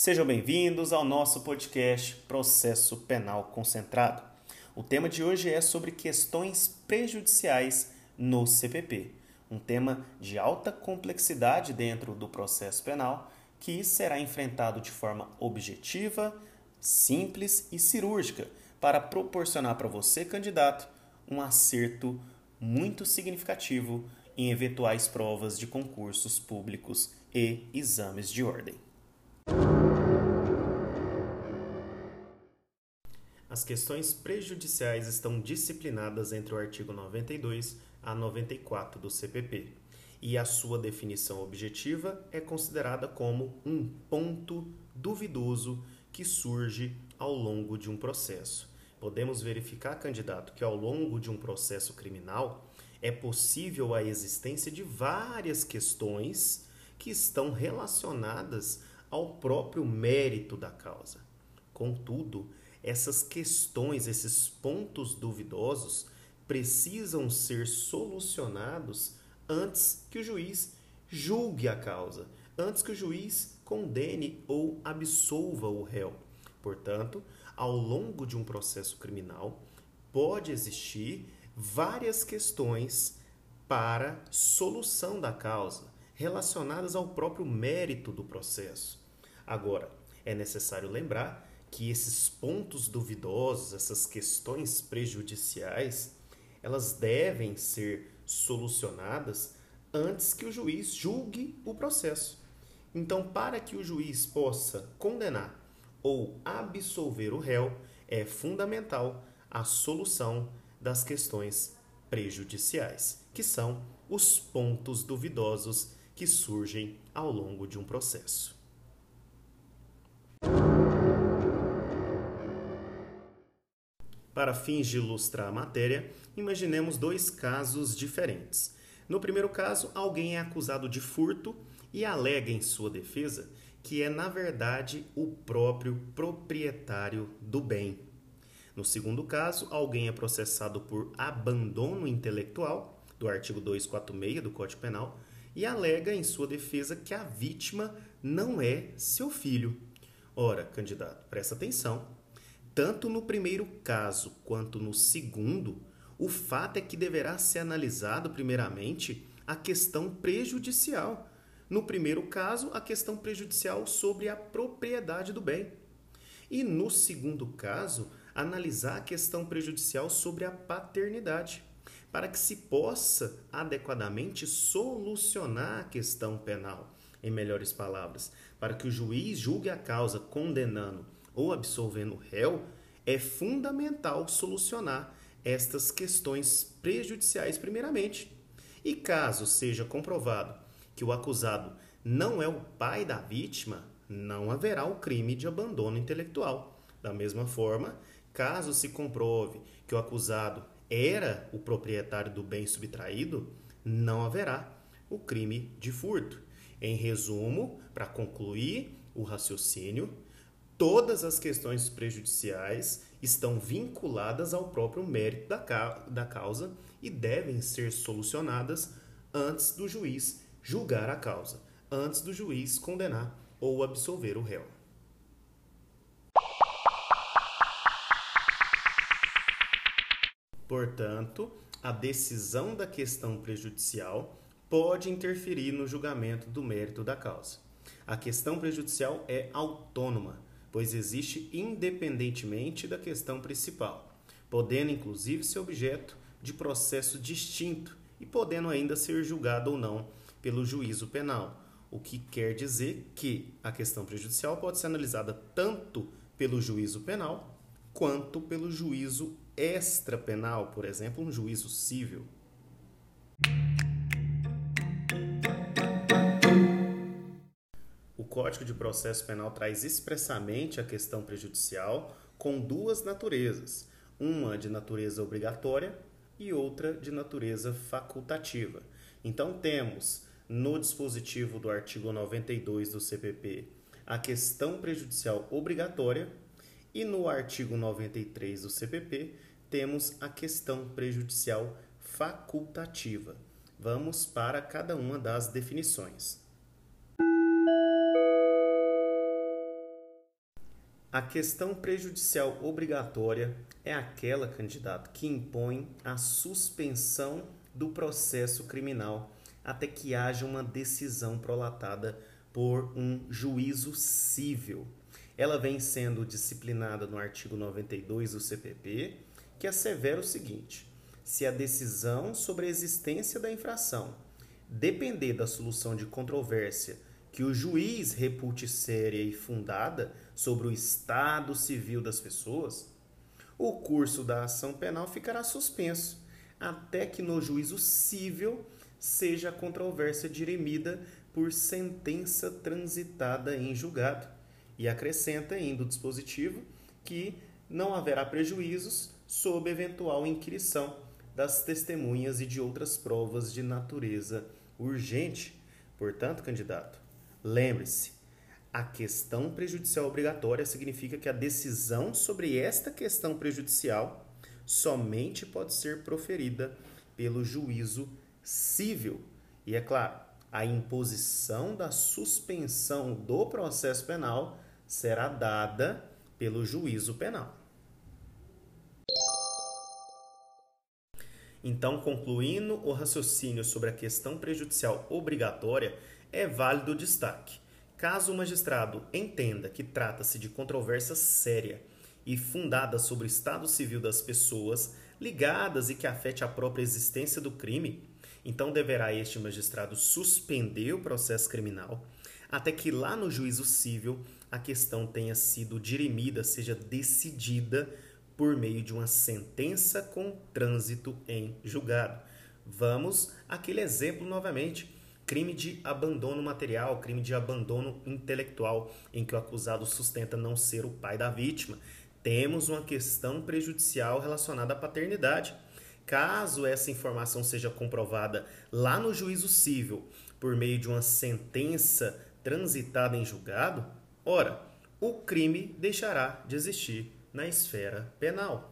Sejam bem-vindos ao nosso podcast Processo Penal Concentrado. O tema de hoje é sobre questões prejudiciais no CPP, um tema de alta complexidade dentro do processo penal que será enfrentado de forma objetiva, simples e cirúrgica para proporcionar para você, candidato, um acerto muito significativo em eventuais provas de concursos públicos e exames de ordem. As questões prejudiciais estão disciplinadas entre o artigo 92 a 94 do CPP, e a sua definição objetiva é considerada como um ponto duvidoso que surge ao longo de um processo. Podemos verificar, candidato, que ao longo de um processo criminal é possível a existência de várias questões que estão relacionadas ao próprio mérito da causa. Contudo, essas questões, esses pontos duvidosos, precisam ser solucionados antes que o juiz julgue a causa, antes que o juiz condene ou absolva o réu. Portanto, ao longo de um processo criminal, pode existir várias questões para solução da causa, relacionadas ao próprio mérito do processo. Agora, é necessário lembrar que esses pontos duvidosos, essas questões prejudiciais, elas devem ser solucionadas antes que o juiz julgue o processo. Então, para que o juiz possa condenar ou absolver o réu, é fundamental a solução das questões prejudiciais, que são os pontos duvidosos que surgem ao longo de um processo. Para fins de ilustrar a matéria, imaginemos dois casos diferentes. No primeiro caso, alguém é acusado de furto e alega em sua defesa que é, na verdade, o próprio proprietário do bem. No segundo caso, alguém é processado por abandono intelectual, do artigo 246 do Código Penal, e alega em sua defesa que a vítima não é seu filho. Ora, candidato, presta atenção tanto no primeiro caso quanto no segundo, o fato é que deverá ser analisado, primeiramente, a questão prejudicial. No primeiro caso, a questão prejudicial sobre a propriedade do bem. E no segundo caso, analisar a questão prejudicial sobre a paternidade, para que se possa adequadamente solucionar a questão penal. Em melhores palavras, para que o juiz julgue a causa condenando ou absolvendo o réu, é fundamental solucionar estas questões prejudiciais primeiramente. E caso seja comprovado que o acusado não é o pai da vítima, não haverá o crime de abandono intelectual. Da mesma forma, caso se comprove que o acusado era o proprietário do bem subtraído, não haverá o crime de furto. Em resumo, para concluir o raciocínio, todas as questões prejudiciais estão vinculadas ao próprio mérito da, da causa e devem ser solucionadas antes do juiz julgar a causa, antes do juiz condenar ou absolver o réu. Portanto, a decisão da questão prejudicial pode interferir no julgamento do mérito da causa. A questão prejudicial é autônoma pois existe independentemente da questão principal, podendo inclusive ser objeto de processo distinto e podendo ainda ser julgado ou não pelo juízo penal, o que quer dizer que a questão prejudicial pode ser analisada tanto pelo juízo penal quanto pelo juízo extrapenal, por exemplo, um juízo civil. Código de Processo Penal traz expressamente a questão prejudicial com duas naturezas, uma de natureza obrigatória e outra de natureza facultativa. Então temos no dispositivo do artigo 92 do CPP a questão prejudicial obrigatória e no artigo 93 do CPP temos a questão prejudicial facultativa. Vamos para cada uma das definições. A questão prejudicial obrigatória é aquela, candidato, que impõe a suspensão do processo criminal até que haja uma decisão prolatada por um juízo civil. Ela vem sendo disciplinada no artigo 92 do CPP, que assevera o seguinte: se a decisão sobre a existência da infração depender da solução de controvérsia que o juiz repute séria e fundada sobre o estado civil das pessoas, o curso da ação penal ficará suspenso até que no juízo civil seja a controvérsia dirimida por sentença transitada em julgado. E acrescenta ainda o dispositivo que não haverá prejuízos sob eventual inquirição das testemunhas e de outras provas de natureza urgente. Portanto, candidato, lembre-se, a questão prejudicial obrigatória significa que a decisão sobre esta questão prejudicial somente pode ser proferida pelo juízo civil. E é claro, a imposição da suspensão do processo penal será dada pelo juízo penal. Então, concluindo o raciocínio sobre a questão prejudicial obrigatória, é válido o destaque. Caso o magistrado entenda que trata-se de controvérsia séria e fundada sobre o estado civil das pessoas ligadas e que afete a própria existência do crime, então deverá este magistrado suspender o processo criminal até que lá no juízo civil a questão tenha sido dirimida, seja decidida por meio de uma sentença com trânsito em julgado. Vamos àquele exemplo novamente. Crime de abandono material, crime de abandono intelectual, em que o acusado sustenta não ser o pai da vítima. Temos uma questão prejudicial relacionada à paternidade. Caso essa informação seja comprovada lá no juízo civil por meio de uma sentença transitada em julgado, ora, o crime deixará de existir na esfera penal.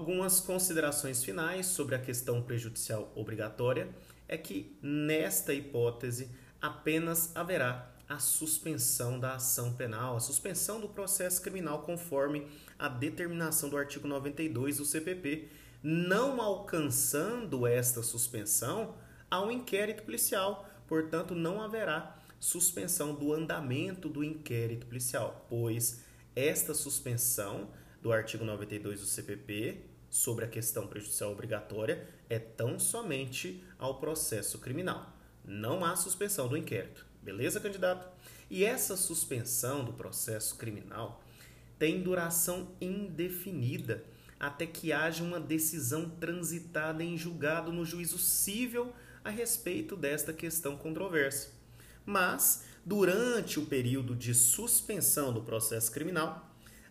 Algumas considerações finais sobre a questão prejudicial obrigatória é que, nesta hipótese, apenas haverá a suspensão da ação penal, a suspensão do processo criminal conforme a determinação do artigo 92 do CPP, não alcançando esta suspensão ao inquérito policial. Portanto, não haverá suspensão do andamento do inquérito policial, pois esta suspensão do artigo 92 do CPP sobre a questão prejudicial obrigatória é tão somente ao processo criminal. Não há suspensão do inquérito. Beleza, candidato? E essa suspensão do processo criminal tem duração indefinida até que haja uma decisão transitada em julgado no juízo civil a respeito desta questão controversa. Mas, durante o período de suspensão do processo criminal,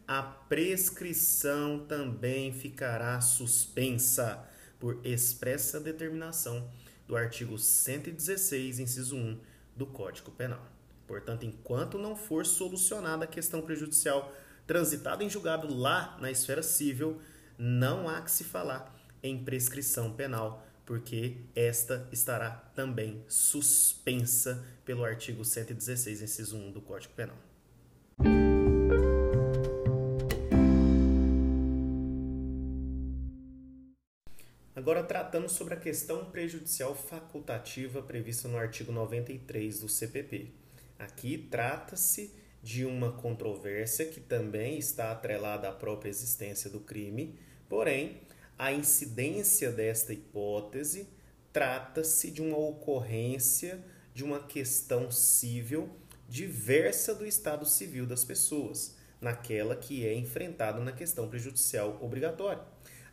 a prescrição também ficará suspensa por expressa determinação do artigo 116, inciso 1 do Código Penal. Portanto, enquanto não for solucionada a questão prejudicial transitada em julgado lá na esfera civil, não há que se falar em prescrição penal, porque esta estará também suspensa pelo artigo 116, inciso 1 do Código Penal. Agora, tratando sobre a questão prejudicial facultativa prevista no artigo 93 do CPP. Aqui trata-se de uma controvérsia que também está atrelada à própria existência do crime, porém, a incidência desta hipótese trata-se de uma ocorrência de uma questão civil diversa do estado civil das pessoas, naquela que é enfrentada na questão prejudicial obrigatória.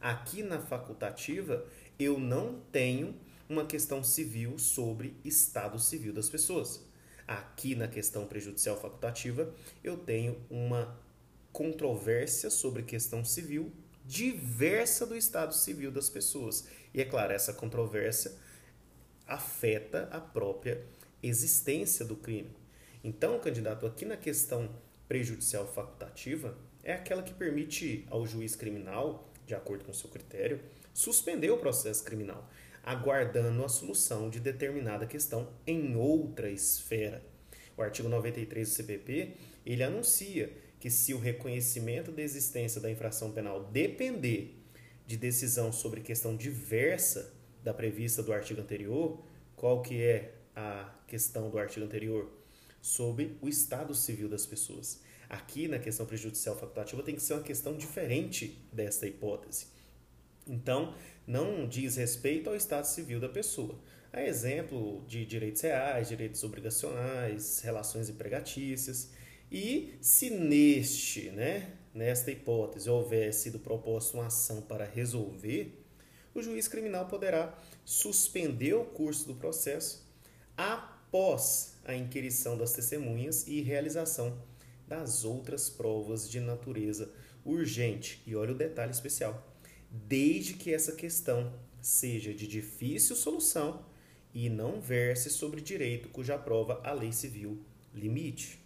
Aqui na facultativa, eu não tenho uma questão civil sobre estado civil das pessoas. Aqui na questão prejudicial facultativa, eu tenho uma controvérsia sobre questão civil diversa do estado civil das pessoas. E é claro, essa controvérsia afeta a própria existência do crime. Então, candidato, aqui na questão prejudicial facultativa, é aquela que permite ao juiz criminal de acordo com o seu critério, suspender o processo criminal aguardando a solução de determinada questão em outra esfera. O artigo 93 do CPP, ele anuncia que se o reconhecimento da existência da infração penal depender de decisão sobre questão diversa da prevista do artigo anterior, qual que é a questão do artigo anterior? Sobre o estado civil das pessoas. Aqui, na questão prejudicial facultativa, tem que ser uma questão diferente desta hipótese. Então, não diz respeito ao estado civil da pessoa. A exemplo de direitos reais, direitos obrigacionais, relações empregatícias. E se neste, né, nesta hipótese, houver sido proposta uma ação para resolver, o juiz criminal poderá suspender o curso do processo após a inquirição das testemunhas e realização das outras provas de natureza urgente. E olha o detalhe especial: desde que essa questão seja de difícil solução e não verse sobre direito cuja prova a lei civil limite.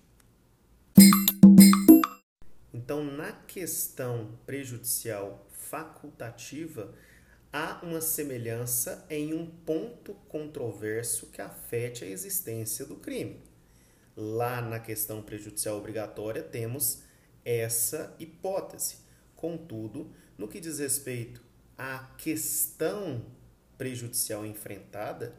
Então, na questão prejudicial facultativa, há uma semelhança em um ponto controverso que afete a existência do crime. Lá na questão prejudicial obrigatória temos essa hipótese. Contudo, no que diz respeito à questão prejudicial enfrentada,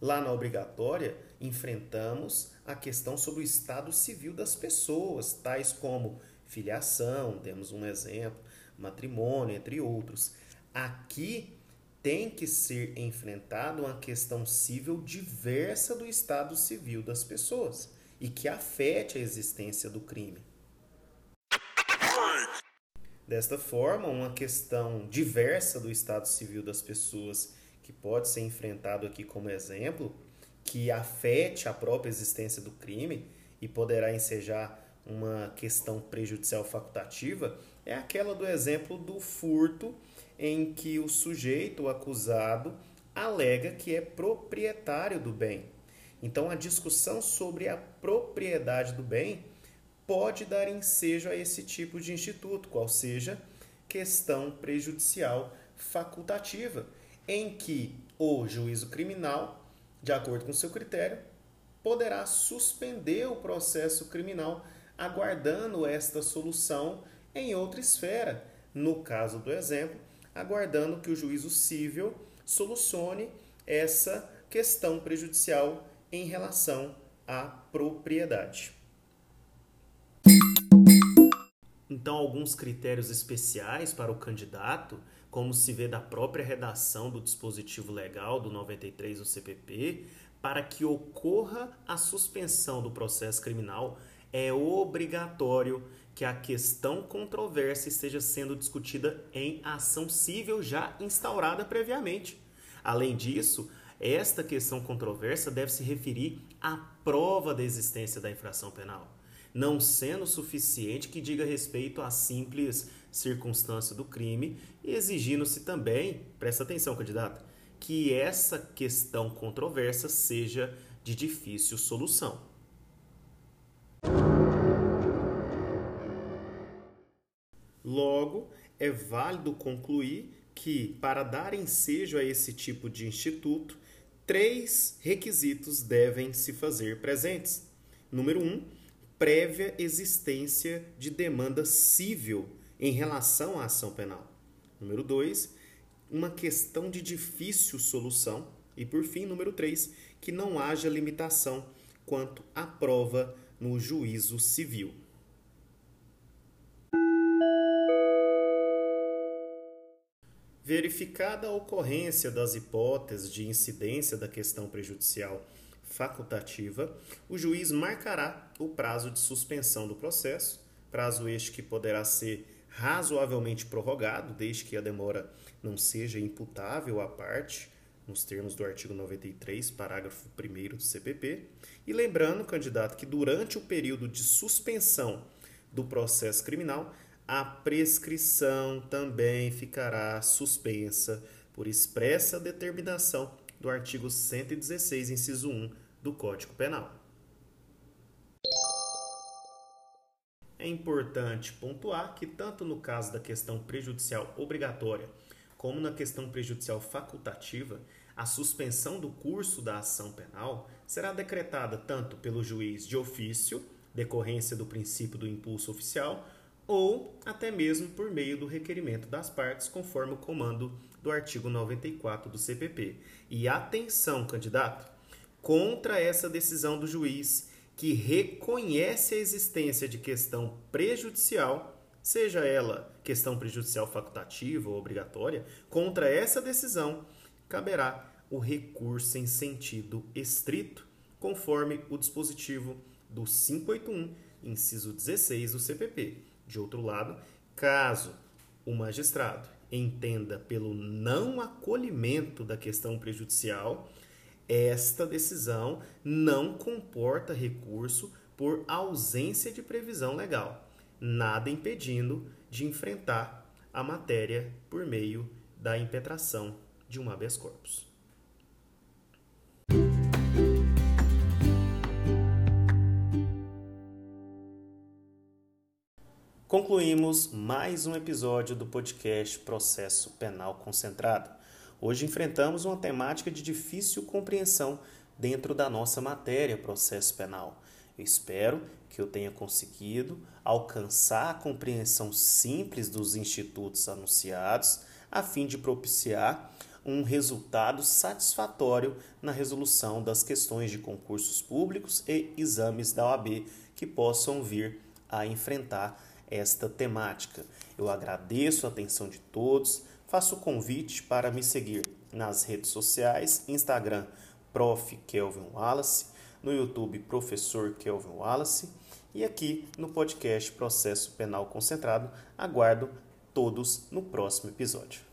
lá na obrigatória enfrentamos a questão sobre o estado civil das pessoas, tais como filiação, temos um exemplo, matrimônio, entre outros. Aqui tem que ser enfrentada uma questão civil diversa do estado civil das pessoas e que afete a existência do crime. Desta forma, uma questão diversa do estado civil das pessoas, que pode ser enfrentado aqui como exemplo, que afete a própria existência do crime e poderá ensejar uma questão prejudicial facultativa, é aquela do exemplo do furto, em que o sujeito, o acusado, alega que é proprietário do bem então, a discussão sobre a propriedade do bem pode dar ensejo a esse tipo de instituto, qual seja questão prejudicial facultativa, em que o juízo criminal, de acordo com seu critério, poderá suspender o processo criminal aguardando esta solução em outra esfera. No caso do exemplo, aguardando que o juízo civil solucione essa questão prejudicial em relação à propriedade. Então, alguns critérios especiais para o candidato, como se vê da própria redação do dispositivo legal do 93 do CPP, para que ocorra a suspensão do processo criminal, é obrigatório que a questão controversa esteja sendo discutida em ação civil já instaurada previamente. Além disso, esta questão controversa deve se referir à prova da existência da infração penal, não sendo suficiente que diga respeito à simples circunstância do crime exigindo-se também, presta atenção, candidato, que essa questão controversa seja de difícil solução. Logo, é válido concluir que, para dar ensejo a esse tipo de instituto, três requisitos devem se fazer presentes. Número um, prévia existência de demanda civil em relação à ação penal. Número dois, uma questão de difícil solução. E por fim, número três, que não haja limitação quanto à prova no juízo civil. Verificada a ocorrência das hipóteses de incidência da questão prejudicial facultativa, o juiz marcará o prazo de suspensão do processo, prazo este que poderá ser razoavelmente prorrogado, desde que a demora não seja imputável à parte, nos termos do artigo 93, parágrafo 1 do CPP. E lembrando, candidato, que durante o período de suspensão do processo criminal, a prescrição também ficará suspensa por expressa determinação do artigo 116, inciso 1 do Código Penal. É importante pontuar que, tanto no caso da questão prejudicial obrigatória como na questão prejudicial facultativa, a suspensão do curso da ação penal será decretada tanto pelo juiz de ofício, decorrência do princípio do impulso oficial, ou até mesmo por meio do requerimento das partes, conforme o comando do artigo 94 do CPP. E atenção, candidato, contra essa decisão do juiz que reconhece a existência de questão prejudicial, seja ela questão prejudicial facultativa ou obrigatória, contra essa decisão caberá o recurso em sentido estrito, conforme o dispositivo do 581, inciso 16 do CPP. De outro lado, caso o magistrado entenda pelo não acolhimento da questão prejudicial, esta decisão não comporta recurso por ausência de previsão legal, nada impedindo de enfrentar a matéria por meio da impetração de um habeas corpus. Concluímos mais um episódio do podcast Processo Penal Concentrado. Hoje enfrentamos uma temática de difícil compreensão dentro da nossa matéria processo penal. Eu espero que eu tenha conseguido alcançar a compreensão simples dos institutos anunciados, a fim de propiciar um resultado satisfatório na resolução das questões de concursos públicos e exames da OAB que possam vir a enfrentar esta temática. Eu agradeço a atenção de todos, faço o convite para me seguir nas redes sociais, Instagram, Prof. Kelvin Wallace, no YouTube, Professor Kelvin Wallace, e aqui no podcast Processo Penal Concentrado. Aguardo todos no próximo episódio.